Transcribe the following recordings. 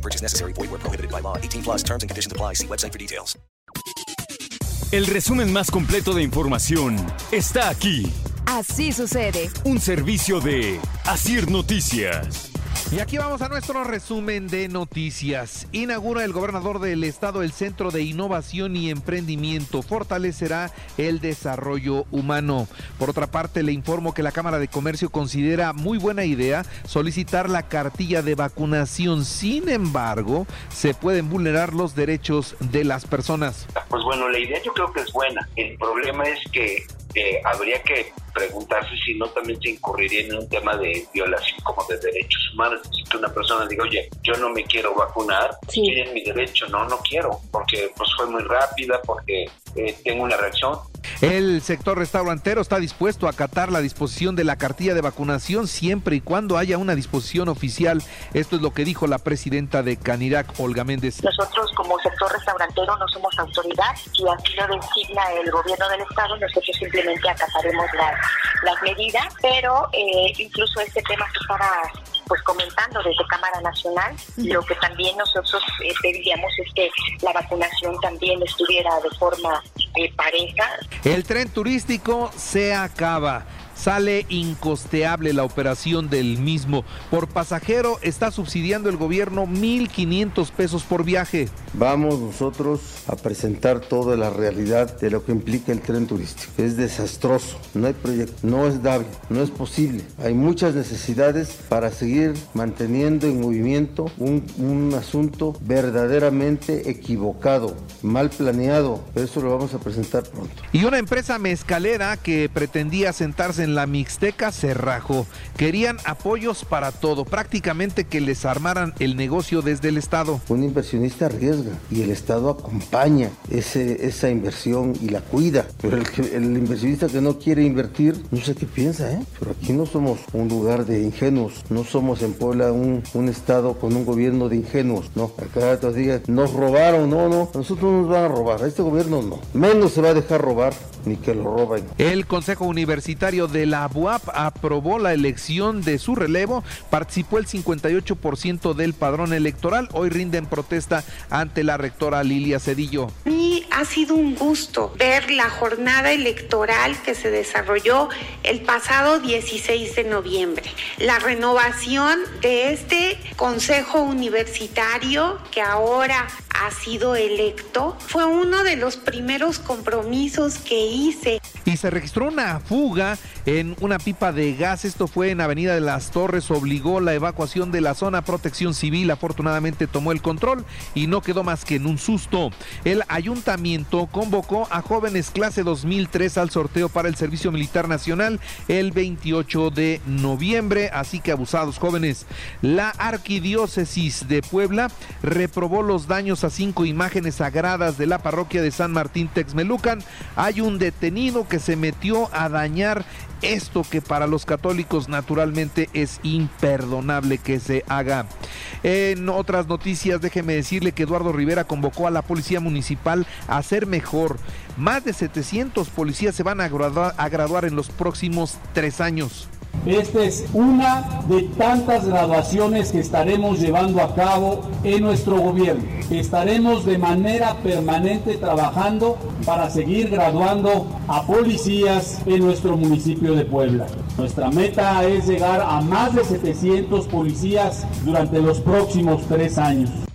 No purchase necessary. Void where prohibited by law. 18 plus terms and conditions apply. See website for details. El resumen más completo de información está aquí. Así sucede. Un servicio de Asir Noticias. Y aquí vamos a nuestro resumen de noticias. Inaugura el gobernador del estado el Centro de Innovación y Emprendimiento. Fortalecerá el desarrollo humano. Por otra parte, le informo que la Cámara de Comercio considera muy buena idea solicitar la cartilla de vacunación. Sin embargo, se pueden vulnerar los derechos de las personas. Pues bueno, la idea yo creo que es buena. El problema es que eh, habría que preguntarse si no también se incurriría en un tema de violación como de derechos humanos. Si que una persona diga, oye, yo no me quiero vacunar, Sí. quieren mi derecho, no, no quiero, porque pues fue muy rápida, porque eh, tengo una reacción. El sector restaurantero está dispuesto a acatar la disposición de la cartilla de vacunación siempre y cuando haya una disposición oficial. Esto es lo que dijo la presidenta de Canirac, Olga Méndez. Nosotros como sector restaurantero no somos autoridad y así lo designa el gobierno del estado, nosotros simplemente acataremos las, medidas, pero eh, incluso este tema se estaba pues comentando desde Cámara Nacional, lo que también nosotros eh, pediríamos es que la vacunación también estuviera de forma eh, pareja, El tren turístico se acaba. Sale incosteable la operación del mismo. Por pasajero está subsidiando el gobierno 1.500 pesos por viaje. Vamos nosotros a presentar toda la realidad de lo que implica el tren turístico. Es desastroso, no hay proyecto, no es dable, no es posible. Hay muchas necesidades para seguir manteniendo en movimiento un, un asunto verdaderamente equivocado, mal planeado. Eso lo vamos a presentar pronto. Y una empresa mezcalera que pretendía sentarse en la Mixteca se rajó. Querían apoyos para todo, prácticamente que les armaran el negocio desde el Estado. Un inversionista arriesga y el Estado acompaña ese, esa inversión y la cuida. Pero el, que- el inversionista que no quiere invertir, no sé qué piensa, ¿eh? Pero aquí no somos un lugar de ingenuos, no somos en Puebla un, un Estado con un gobierno de ingenuos, no. Acá todos digan, nos robaron, no, no, nosotros no nos van a robar, a este gobierno no. Menos se va a dejar robar, ni que lo roben. El Consejo Universitario de la UAP aprobó la elección de su relevo, participó el 58% del padrón electoral, hoy rinden protesta ante la rectora Lilia Cedillo. Para mí ha sido un gusto ver la jornada electoral que se desarrolló el pasado 16 de noviembre. La renovación de este Consejo Universitario que ahora ha sido electo fue uno de los primeros compromisos que hice Y se registró una fuga en una pipa de gas. Esto fue en Avenida de las Torres. Obligó la evacuación de la zona. Protección Civil afortunadamente tomó el control y no quedó más que en un susto. El ayuntamiento convocó a jóvenes clase 2003 al sorteo para el Servicio Militar Nacional el 28 de noviembre. Así que abusados jóvenes. La arquidiócesis de Puebla reprobó los daños a cinco imágenes sagradas de la parroquia de San Martín Texmelucan. Hay un detenido que se metió a dañar esto que para los católicos naturalmente es imperdonable que se haga. En otras noticias, déjeme decirle que Eduardo Rivera convocó a la policía municipal a ser mejor. Más de 700 policías se van a graduar, a graduar en los próximos tres años. Esta es una de tantas graduaciones que estaremos llevando a cabo en nuestro gobierno. Estaremos de manera permanente trabajando para seguir graduando a policías en nuestro municipio de Puebla. Nuestra meta es llegar a más de 700 policías durante los próximos tres años.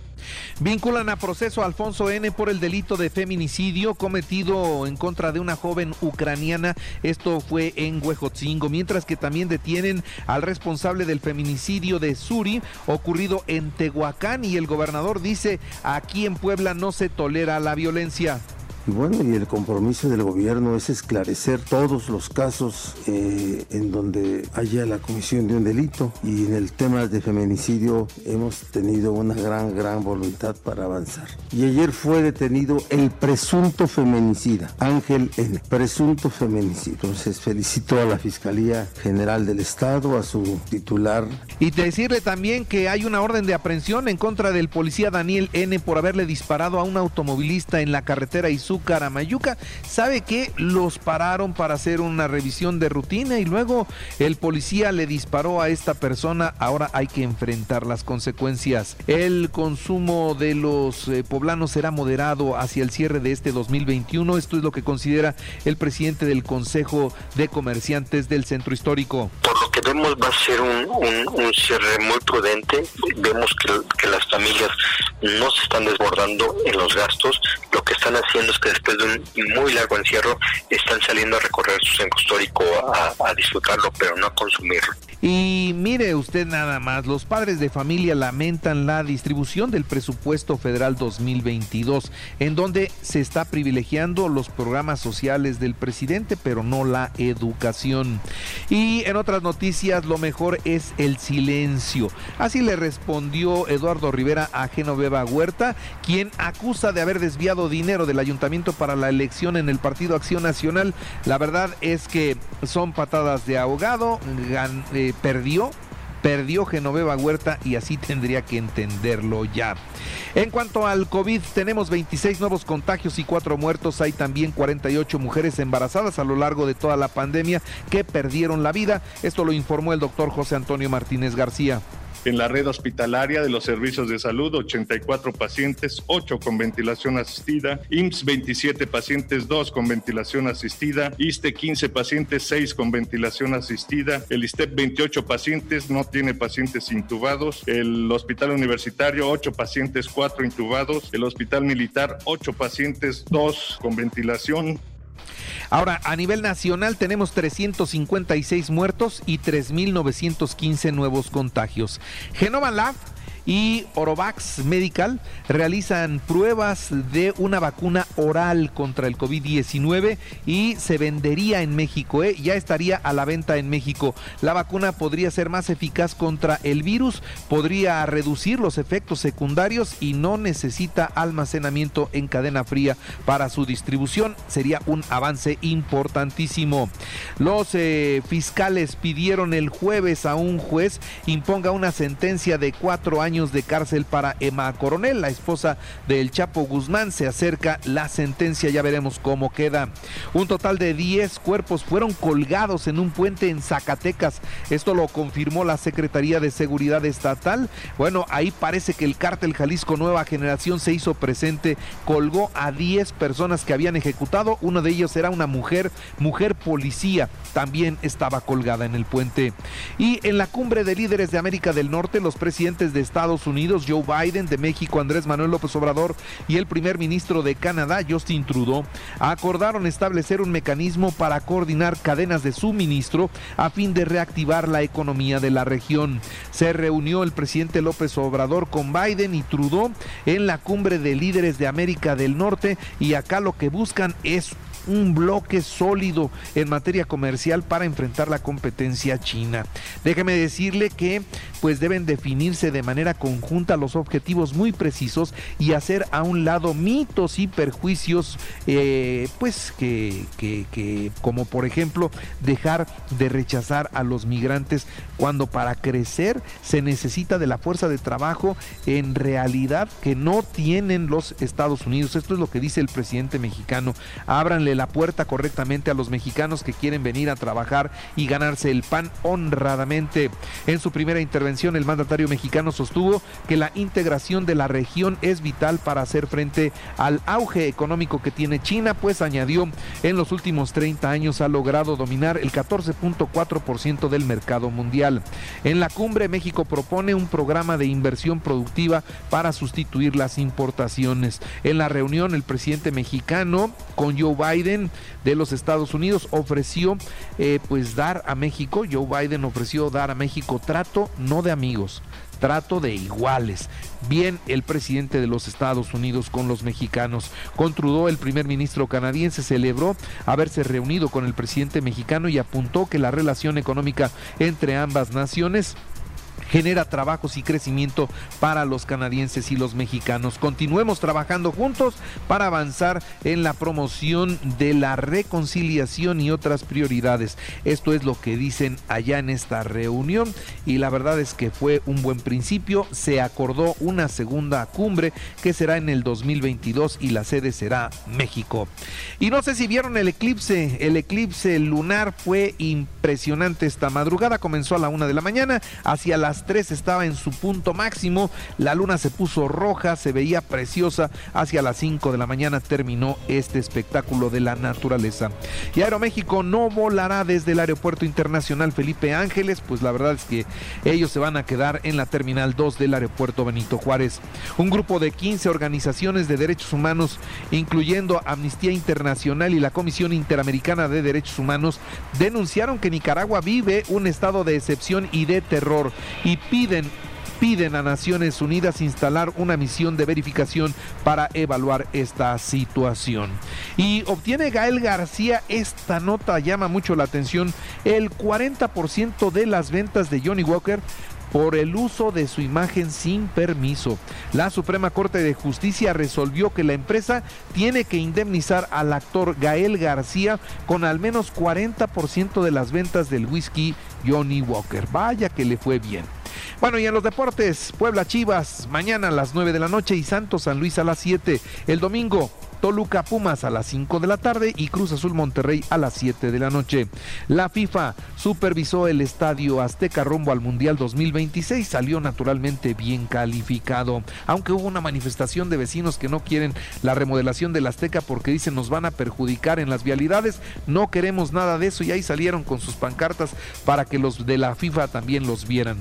Vinculan a proceso a Alfonso N por el delito de feminicidio cometido en contra de una joven ucraniana. Esto fue en Huejotzingo, mientras que también detienen al responsable del feminicidio de Suri ocurrido en Tehuacán y el gobernador dice aquí en Puebla no se tolera la violencia. Y bueno, y el compromiso del gobierno es esclarecer todos los casos eh, en donde haya la comisión de un delito. Y en el tema de feminicidio hemos tenido una gran, gran voluntad para avanzar. Y ayer fue detenido el presunto feminicida, Ángel N. Presunto feminicida. Entonces felicito a la Fiscalía General del Estado, a su titular. Y decirle también que hay una orden de aprehensión en contra del policía Daniel N por haberle disparado a un automovilista en la carretera Izúcar a Mayuca. ¿Sabe que Los pararon para hacer una revisión de rutina y luego el policía le disparó a esta persona. Ahora hay que enfrentar las consecuencias. El consumo de los eh, poblanos será moderado hacia el cierre de este 2021. Esto es lo que considera el presidente del Consejo de Comerciantes del Centro Histórico. Vemos va a ser un, cierre muy prudente. Vemos que, las familias no se están desbordando en los gastos. Lo que están haciendo es que después de un muy largo encierro están saliendo a recorrer su centro histórico a, a disfrutarlo, pero no a consumirlo. Y mire usted nada más, los padres de familia lamentan la distribución del presupuesto federal 2022, en donde se está privilegiando los programas sociales del presidente, pero no la educación. Y en otras noticias, lo mejor es el silencio. Así le respondió Eduardo Rivera a Genoveva Huerta, quien acusa de haber desviado dinero del ayuntamiento para la elección en el Partido Acción Nacional. La verdad es que son patadas de ahogado, eh, perdió perdió Genoveva Huerta y así tendría que entenderlo ya. En cuanto al COVID, tenemos 26 nuevos contagios y 4 muertos. Hay también 48 mujeres embarazadas a lo largo de toda la pandemia que perdieron la vida. Esto lo informó el doctor José Antonio Martínez García. En la red hospitalaria de los servicios de salud, 84 pacientes, 8 con ventilación asistida, IMSS 27 pacientes, 2 con ventilación asistida, ISTE 15 pacientes, 6 con ventilación asistida, el ISTEP 28 pacientes, no tiene pacientes intubados, el hospital universitario 8 pacientes, 4 intubados, el hospital militar 8 pacientes, 2 con ventilación, Ahora, a nivel nacional tenemos 356 muertos y 3.915 nuevos contagios. Genova Lab y Orovax Medical realizan pruebas de una vacuna oral contra el COVID-19 y se vendería en México, ¿eh? ya estaría a la venta en México. La vacuna podría ser más eficaz contra el virus, podría reducir los efectos secundarios y no necesita almacenamiento en cadena fría para su distribución. Sería un avance importantísimo. Los eh, fiscales pidieron el jueves a un juez imponga una sentencia de cuatro años de cárcel para Emma Coronel, la esposa del Chapo Guzmán. Se acerca la sentencia, ya veremos cómo queda. Un total de 10 cuerpos fueron colgados en un puente en Zacatecas. Esto lo confirmó la Secretaría de Seguridad Estatal. Bueno, ahí parece que el cártel Jalisco Nueva Generación se hizo presente, colgó a 10 personas que habían ejecutado. Uno de ellos era una mujer, mujer policía, también estaba colgada en el puente. Y en la cumbre de líderes de América del Norte, los presidentes de Estados Unidos, Joe Biden, de México, Andrés Manuel López Obrador y el primer ministro de Canadá, Justin Trudeau, acordaron establecer un mecanismo para coordinar cadenas de suministro a fin de reactivar la economía de la región. Se reunió el presidente López Obrador con Biden y Trudeau en la cumbre de líderes de América del Norte y acá lo que buscan es un bloque sólido en materia comercial para enfrentar la competencia china. Déjeme decirle que pues deben definirse de manera conjunta los objetivos muy precisos y hacer a un lado mitos y perjuicios eh, pues que, que, que como por ejemplo dejar de rechazar a los migrantes cuando para crecer se necesita de la fuerza de trabajo en realidad que no tienen los Estados Unidos. Esto es lo que dice el presidente mexicano. Ábranle la puerta correctamente a los mexicanos que quieren venir a trabajar y ganarse el pan honradamente. En su primera intervención, el mandatario mexicano sostuvo que la integración de la región es vital para hacer frente al auge económico que tiene China, pues añadió, en los últimos 30 años ha logrado dominar el 14.4% del mercado mundial. En la cumbre, México propone un programa de inversión productiva para sustituir las importaciones. En la reunión, el presidente mexicano con Joe Biden de los Estados Unidos ofreció eh, pues dar a México, Joe Biden ofreció dar a México trato no de amigos, trato de iguales. Bien el presidente de los Estados Unidos con los mexicanos. Con Trudeau, el primer ministro canadiense celebró haberse reunido con el presidente mexicano y apuntó que la relación económica entre ambas naciones genera trabajos y crecimiento para los canadienses y los mexicanos. Continuemos trabajando juntos para avanzar en la promoción de la reconciliación y otras prioridades. Esto es lo que dicen allá en esta reunión y la verdad es que fue un buen principio. Se acordó una segunda cumbre que será en el 2022 y la sede será México. Y no sé si vieron el eclipse, el eclipse lunar fue impresionante esta madrugada, comenzó a la una de la mañana, hacia las 3 estaba en su punto máximo, la luna se puso roja, se veía preciosa, hacia las 5 de la mañana terminó este espectáculo de la naturaleza. Y Aeroméxico no volará desde el Aeropuerto Internacional Felipe Ángeles, pues la verdad es que ellos se van a quedar en la Terminal 2 del Aeropuerto Benito Juárez. Un grupo de 15 organizaciones de derechos humanos, incluyendo Amnistía Internacional y la Comisión Interamericana de Derechos Humanos, denunciaron que Nicaragua vive un estado de excepción y de terror y piden piden a Naciones Unidas instalar una misión de verificación para evaluar esta situación. Y obtiene Gael García, esta nota llama mucho la atención, el 40% de las ventas de Johnny Walker por el uso de su imagen sin permiso. La Suprema Corte de Justicia resolvió que la empresa tiene que indemnizar al actor Gael García con al menos 40% de las ventas del whisky Johnny Walker. Vaya que le fue bien. Bueno, y en los deportes, Puebla Chivas, mañana a las 9 de la noche y Santos San Luis a las 7. El domingo, Toluca Pumas a las 5 de la tarde y Cruz Azul Monterrey a las 7 de la noche. La FIFA supervisó el estadio Azteca rumbo al Mundial 2026, salió naturalmente bien calificado, aunque hubo una manifestación de vecinos que no quieren la remodelación del Azteca porque dicen nos van a perjudicar en las vialidades, no queremos nada de eso y ahí salieron con sus pancartas para que los de la FIFA también los vieran.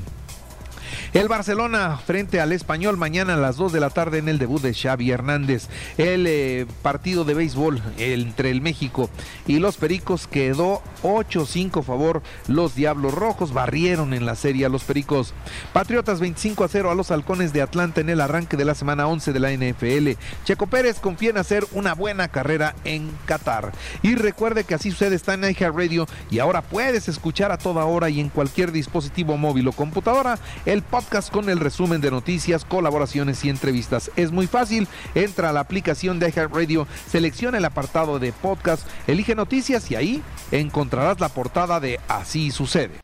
El Barcelona frente al Español mañana a las 2 de la tarde en el debut de Xavi Hernández. El eh, partido de béisbol entre el México y los Pericos quedó 8-5 favor. Los Diablos Rojos barrieron en la serie a los Pericos. Patriotas 25 a 0 a los Halcones de Atlanta en el arranque de la semana 11 de la NFL. Checo Pérez confía en hacer una buena carrera en Qatar. Y recuerde que así sucede está en Radio y ahora puedes escuchar a toda hora y en cualquier dispositivo móvil o computadora el con el resumen de noticias, colaboraciones y entrevistas. Es muy fácil, entra a la aplicación de iHeartRadio, selecciona el apartado de podcast, elige noticias y ahí encontrarás la portada de Así sucede.